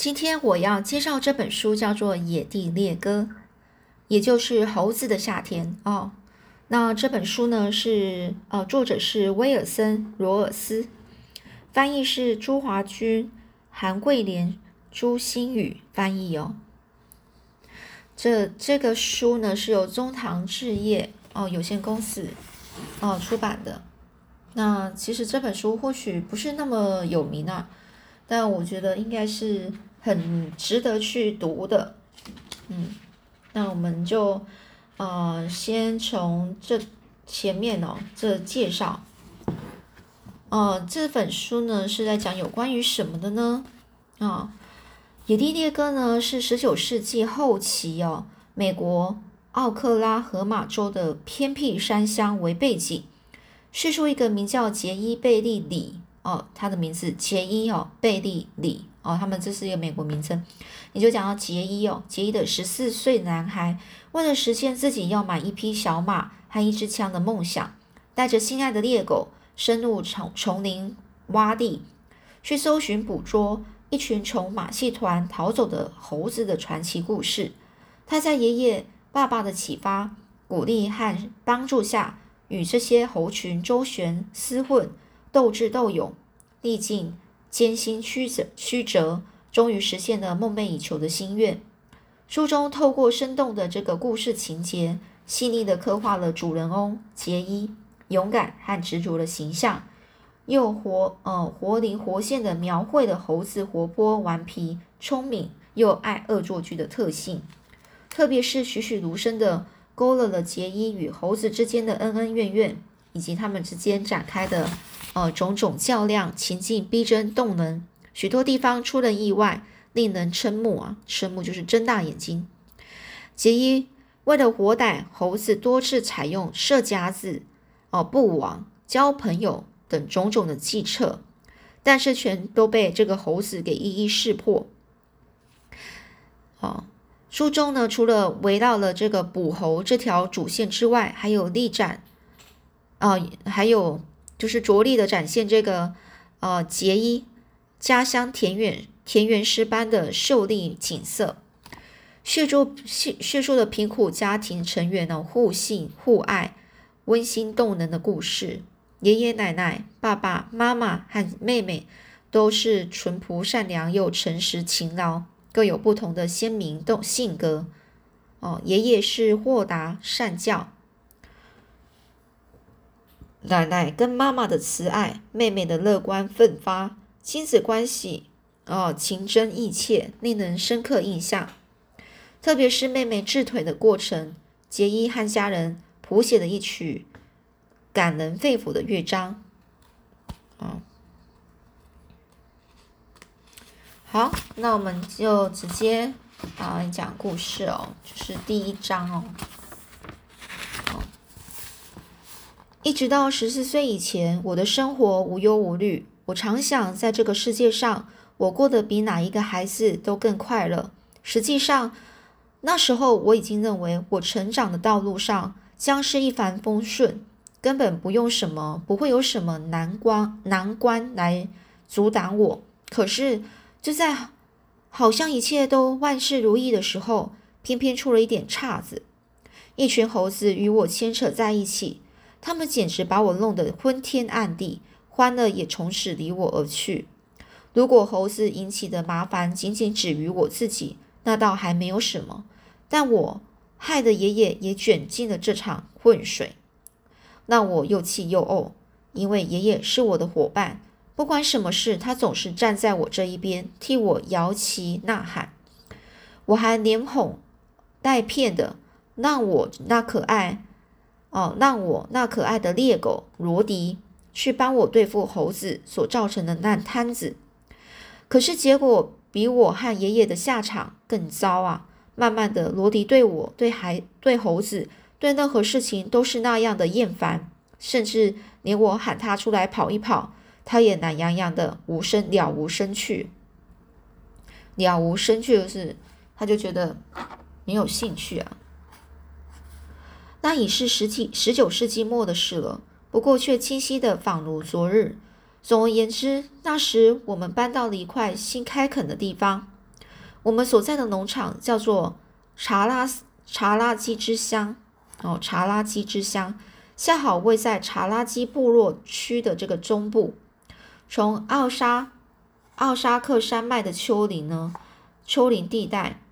今天我要介绍这本书，叫做《野地猎歌》，也就是猴子的夏天哦。那这本书呢是呃，作者是威尔森·罗尔斯，翻译是朱华君、韩桂莲、朱新宇翻译哦。这这个书呢是由中堂置业哦有限公司哦出版的。那其实这本书或许不是那么有名啊，但我觉得应该是。很值得去读的，嗯，那我们就呃先从这前面哦这介绍，呃这本书呢是在讲有关于什么的呢？啊，野地猎歌呢是十九世纪后期哦，美国奥克拉荷马州的偏僻山乡为背景，叙述一个名叫杰伊贝利里哦，他的名字杰伊哦贝利里。哦，他们这是一个美国名称，你就讲到杰伊哦，杰伊的十四岁男孩为了实现自己要买一匹小马和一支枪的梦想，带着心爱的猎狗深入丛丛林洼地，去搜寻捕捉一群从马戏团逃走的猴子的传奇故事。他在爷爷、爸爸的启发、鼓励和帮助下，与这些猴群周旋、厮混、斗智斗勇，历尽。艰辛曲折，曲折，终于实现了梦寐以求的心愿。书中透过生动的这个故事情节，细腻的刻画了主人翁杰伊勇敢和执着的形象，又活呃活灵活现的描绘了猴子活泼顽皮、聪明又爱恶作剧的特性。特别是栩栩如生的勾勒了杰伊与猴子之间的恩恩怨怨，以及他们之间展开的。呃，种种较量，情境逼真动人，许多地方出人意外，令人瞠目啊！瞠目就是睁大眼睛。杰伊为了活逮猴子，多次采用设夹子、哦布网、交朋友等种种的计策，但是全都被这个猴子给一一识破。哦，书中呢，除了围绕了这个捕猴这条主线之外，还有力展，啊，还有。就是着力的展现这个，呃，杰伊家乡田园田园诗般的秀丽景色，叙述叙叙述的贫苦家庭成员呢互信互爱、温馨动人的故事。爷爷奶奶、爸爸妈妈和妹妹都是淳朴善良又诚实勤劳，各有不同的鲜明动性格。哦，爷爷是豁达善教。奶奶跟妈妈的慈爱，妹妹的乐观奋发，亲子关系哦情真意切，令人深刻印象。特别是妹妹治腿的过程，杰伊和家人谱写的一曲感人肺腑的乐章。嗯，好，那我们就直接啊讲故事哦，就是第一章哦。一直到十四岁以前，我的生活无忧无虑。我常想，在这个世界上，我过得比哪一个孩子都更快乐。实际上，那时候我已经认为，我成长的道路上将是一帆风顺，根本不用什么，不会有什么难关难关来阻挡我。可是，就在好像一切都万事如意的时候，偏偏出了一点岔子。一群猴子与我牵扯在一起。他们简直把我弄得昏天暗地，欢乐也从此离我而去。如果猴子引起的麻烦仅仅止于我自己，那倒还没有什么。但我害得爷爷也卷进了这场浑水，让我又气又怄。因为爷爷是我的伙伴，不管什么事，他总是站在我这一边，替我摇旗呐喊。我还连哄带骗的让我那可爱。哦，让我那可爱的猎狗罗迪去帮我对付猴子所造成的烂摊子，可是结果比我和爷爷的下场更糟啊！慢慢的，罗迪对我、对孩、对猴子、对任何事情都是那样的厌烦，甚至连我喊他出来跑一跑，他也懒洋洋的无声了无生趣。了无生趣的是，他就觉得没有兴趣啊。那已是十几十九世纪末的事了，不过却清晰的仿如昨日。总而言之，那时我们搬到了一块新开垦的地方，我们所在的农场叫做查拉查拉基之乡哦，查拉基之乡，恰好位在查拉基部落区的这个中部。从奥沙奥沙克山脉的丘陵呢，丘陵地带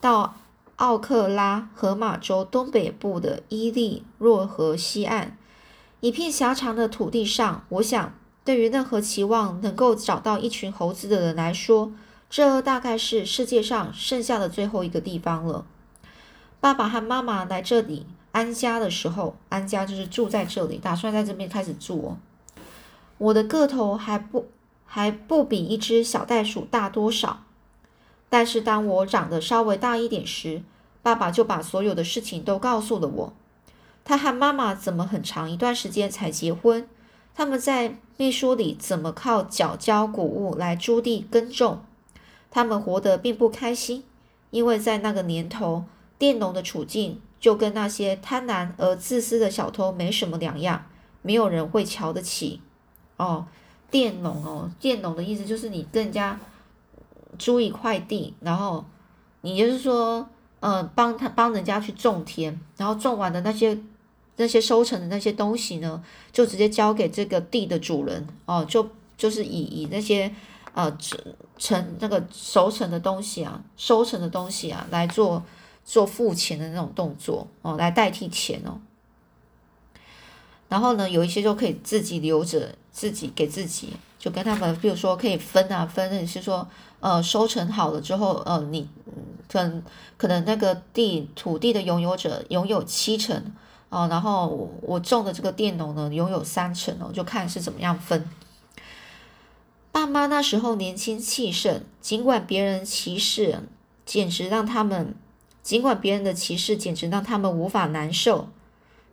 到奥克拉荷马州东北部的伊利若河西岸，一片狭长的土地上，我想，对于任何期望能够找到一群猴子的人来说，这大概是世界上剩下的最后一个地方了。爸爸和妈妈来这里安家的时候，安家就是住在这里，打算在这边开始住。我的个头还不还不比一只小袋鼠大多少，但是当我长得稍微大一点时，爸爸就把所有的事情都告诉了我。他和妈妈怎么很长一段时间才结婚？他们在秘书里怎么靠缴交谷物来租地耕种？他们活得并不开心，因为在那个年头，佃农的处境就跟那些贪婪而自私的小偷没什么两样，没有人会瞧得起。哦，佃农哦，佃农的意思就是你更加租一块地，然后你就是说，呃，帮他帮人家去种田，然后种完的那些那些收成的那些东西呢，就直接交给这个地的主人哦，就就是以以那些。呃，成成那个熟成的东西啊，收成的东西啊，来做做付钱的那种动作哦，来代替钱哦。然后呢，有一些就可以自己留着，自己给自己，就跟他们，比如说可以分啊分，你是说呃收成好了之后，呃你可能可能那个地土地的拥有者拥有七成哦，然后我种的这个佃农呢拥有三成哦，就看是怎么样分。爸妈那时候年轻气盛，尽管别人歧视，简直让他们；尽管别人的歧视简直让他们无法难受，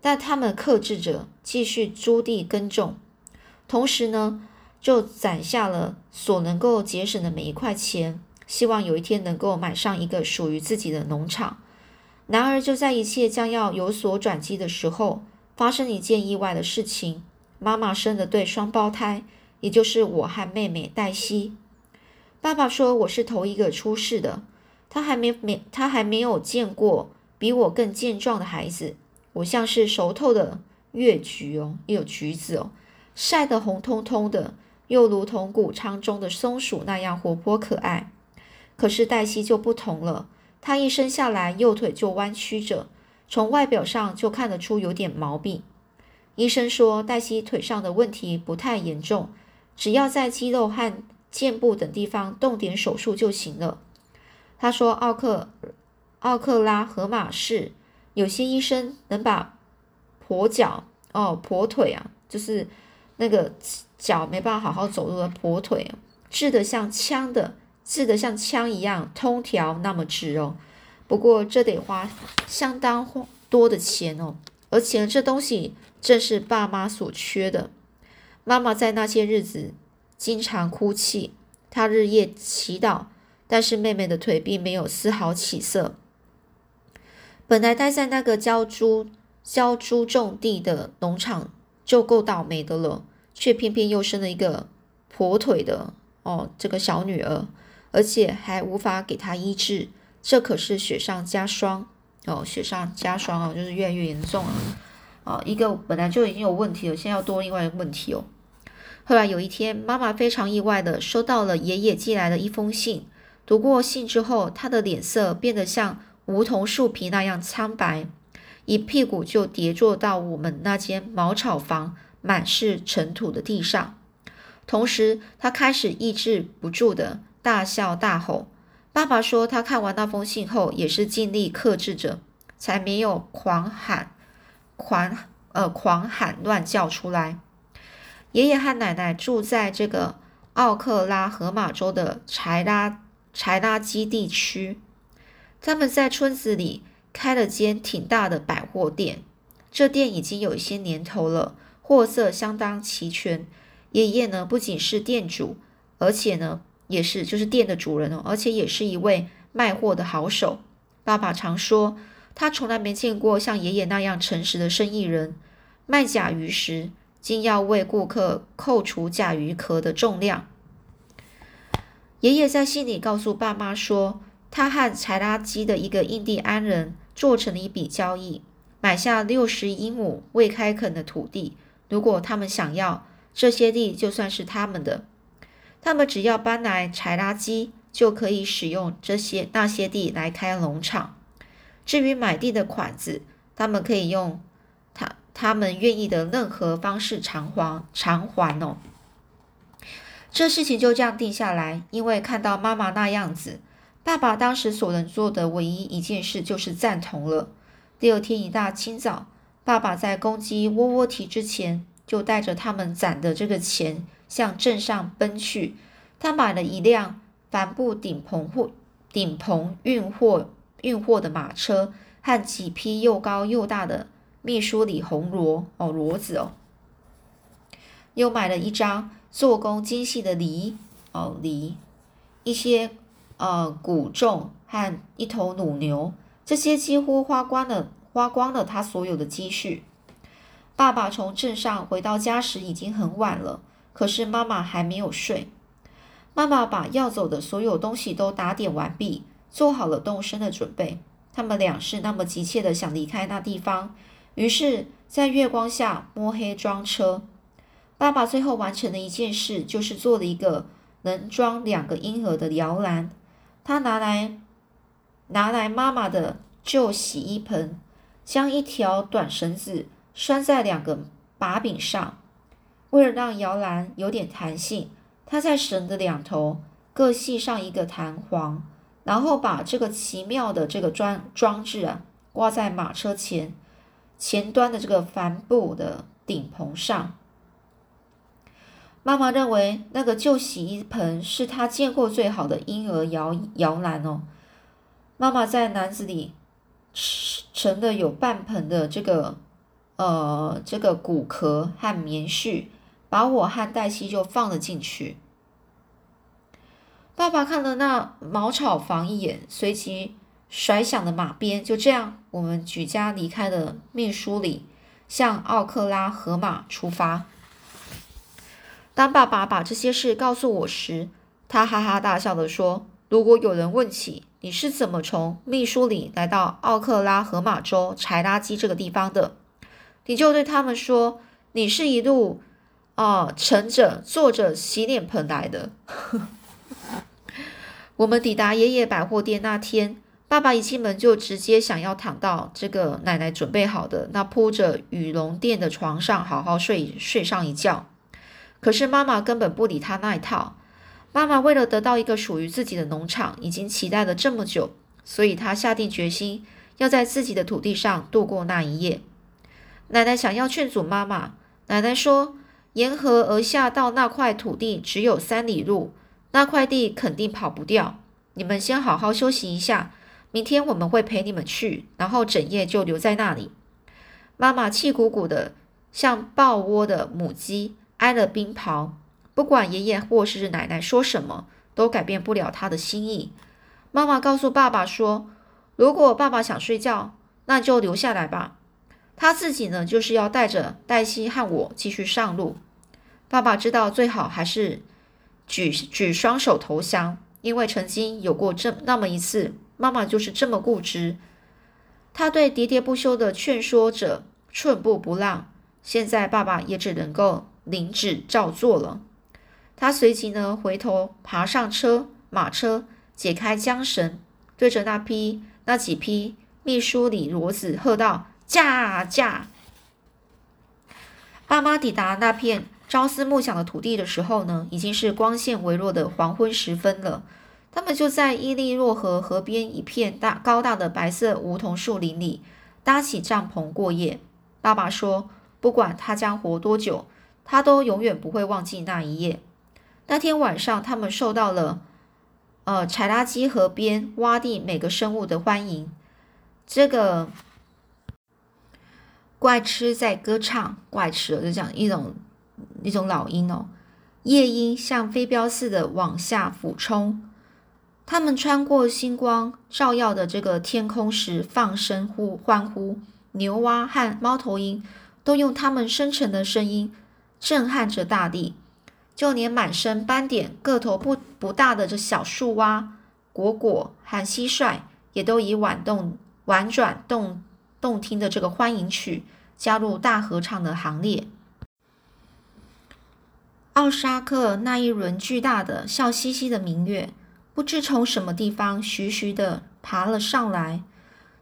但他们克制着，继续租地耕种，同时呢，就攒下了所能够节省的每一块钱，希望有一天能够买上一个属于自己的农场。然而，就在一切将要有所转机的时候，发生一件意外的事情：妈妈生了对双胞胎。也就是我和妹妹黛西，爸爸说我是头一个出世的，他还没没他还没有见过比我更健壮的孩子。我像是熟透的月橘哦，又有橘子哦，晒得红彤彤的，又如同谷仓中的松鼠那样活泼可爱。可是黛西就不同了，她一生下来右腿就弯曲着，从外表上就看得出有点毛病。医生说黛西腿上的问题不太严重。只要在肌肉和肩部等地方动点手术就行了。他说：“奥克奥克拉荷马市有些医生能把跛脚哦跛腿啊，就是那个脚没办法好好走路的跛腿，治得像枪的，治得像枪一样通条那么直哦。不过这得花相当多的钱哦，而且这东西正是爸妈所缺的。”妈妈在那些日子经常哭泣，她日夜祈祷，但是妹妹的腿并没有丝毫起色。本来待在那个交猪、交猪种地的农场就够倒霉的了，却偏偏又生了一个跛腿的哦，这个小女儿，而且还无法给她医治，这可是雪上加霜哦，雪上加霜哦，就是越来越严重了啊！一个本来就已经有问题了，现在要多另外一个问题哦。后来有一天，妈妈非常意外的收到了爷爷寄来的一封信。读过信之后，她的脸色变得像梧桐树皮那样苍白，一屁股就跌坐到我们那间茅草房满是尘土的地上。同时，他开始抑制不住的大笑大吼。爸爸说，他看完那封信后，也是尽力克制着，才没有狂喊、狂呃狂喊乱叫出来。爷爷和奶奶住在这个奥克拉荷马州的柴拉柴拉基地区，他们在村子里开了间挺大的百货店。这店已经有一些年头了，货色相当齐全。爷爷呢，不仅是店主，而且呢，也是就是店的主人哦，而且也是一位卖货的好手。爸爸常说，他从来没见过像爷爷那样诚实的生意人。卖甲鱼时。竟要为顾客扣除甲鱼壳的重量。爷爷在信里告诉爸妈说，他和柴拉基的一个印第安人做成了一笔交易，买下六十英亩未开垦的土地。如果他们想要这些地，就算是他们的。他们只要搬来柴拉基，就可以使用这些那些地来开农场。至于买地的款子，他们可以用他他们愿意的任何方式偿还偿还哦。这事情就这样定下来。因为看到妈妈那样子，爸爸当时所能做的唯一一件事就是赞同了。第二天一大清早，爸爸在公鸡窝窝啼之前，就带着他们攒的这个钱。向镇上奔去，他买了一辆帆布顶棚货顶棚运货运货的马车和几匹又高又大的秘苏里红骡哦骡子哦，又买了一张做工精细的犁哦犁，一些呃谷种和一头母牛，这些几乎花光了花光了他所有的积蓄。爸爸从镇上回到家时已经很晚了。可是妈妈还没有睡。妈妈把要走的所有东西都打点完毕，做好了动身的准备。他们俩是那么急切的想离开那地方，于是，在月光下摸黑装车。爸爸最后完成的一件事，就是做了一个能装两个婴儿的摇篮。他拿来拿来妈妈的旧洗衣盆，将一条短绳子拴在两个把柄上。为了让摇篮有点弹性，他在绳的两头各系上一个弹簧，然后把这个奇妙的这个装装置啊挂在马车前前端的这个帆布的顶棚上。妈妈认为那个旧洗衣盆是她见过最好的婴儿摇摇篮哦。妈妈在篮子里盛了有半盆的这个呃这个骨壳和棉絮。把我和黛西就放了进去。爸爸看了那茅草房一眼，随即甩响了马鞭。就这样，我们举家离开了秘书里，向奥克拉荷马出发。当爸爸把这些事告诉我时，他哈哈大笑的说：“如果有人问起你是怎么从秘书里来到奥克拉荷马州柴拉基这个地方的，你就对他们说，你是一路。”哦，乘着坐着洗脸盆来的。我们抵达爷爷百货店那天，爸爸一进门就直接想要躺到这个奶奶准备好的那铺着羽绒垫的床上，好好睡睡上一觉。可是妈妈根本不理他那一套。妈妈为了得到一个属于自己的农场，已经期待了这么久，所以她下定决心要在自己的土地上度过那一夜。奶奶想要劝阻妈妈，奶奶说。沿河而下到那块土地只有三里路，那块地肯定跑不掉。你们先好好休息一下，明天我们会陪你们去，然后整夜就留在那里。妈妈气鼓鼓的，像抱窝的母鸡，挨了冰雹。不管爷爷或是奶奶说什么，都改变不了他的心意。妈妈告诉爸爸说：“如果爸爸想睡觉，那就留下来吧。他自己呢，就是要带着黛西和我继续上路。”爸爸知道最好还是举举双手投降，因为曾经有过这那么一次，妈妈就是这么固执。他对喋喋不休的劝说着，寸步不让。现在爸爸也只能够领旨照做了。他随即呢回头爬上车马车，解开缰绳，对着那批那几批秘书里骡子喝道：“驾驾！”爸妈抵达那片。朝思暮想的土地的时候呢，已经是光线微弱的黄昏时分了。他们就在伊利诺河河边一片大高大的白色梧桐树林里搭起帐篷过夜。爸爸说，不管他将活多久，他都永远不会忘记那一夜。那天晚上，他们受到了呃柴拉基河边洼地每个生物的欢迎。这个怪吃在歌唱，怪吃就讲一种。一种老鹰哦，夜莺像飞镖似的往下俯冲。它们穿过星光照耀的这个天空时，放声呼欢呼。牛蛙和猫头鹰都用它们深沉的声音震撼着大地。就连满身斑点、个头不不大的这小树蛙果果和蟋蟀，也都以婉动、婉转、动动听的这个欢迎曲加入大合唱的行列。奥沙克那一轮巨大的、笑嘻嘻的明月，不知从什么地方徐徐的爬了上来。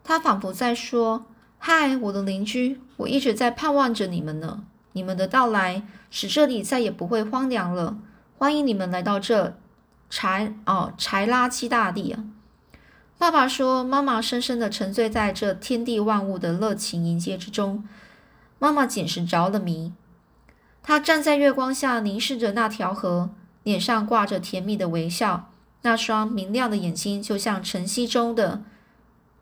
他仿佛在说：“嗨，我的邻居，我一直在盼望着你们呢。你们的到来使这里再也不会荒凉了。欢迎你们来到这柴哦柴拉基大地啊！”爸爸说：“妈妈深深的沉醉在这天地万物的热情迎接之中，妈妈简直着了迷。”她站在月光下，凝视着那条河，脸上挂着甜蜜的微笑，那双明亮的眼睛就像晨曦中的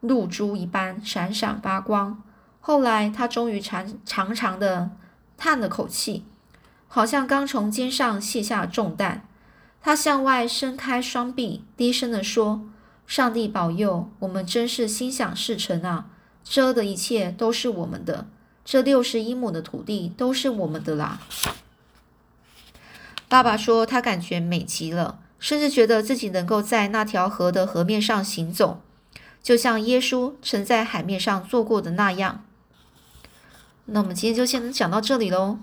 露珠一般闪闪发光。后来，她终于长长长的叹了口气，好像刚从肩上卸下重担。他向外伸开双臂，低声地说：“上帝保佑，我们真是心想事成啊！这的一切都是我们的。”这六十一亩的土地都是我们的啦。爸爸说，他感觉美极了，甚至觉得自己能够在那条河的河面上行走，就像耶稣曾在海面上做过的那样。那我们今天就先讲到这里喽。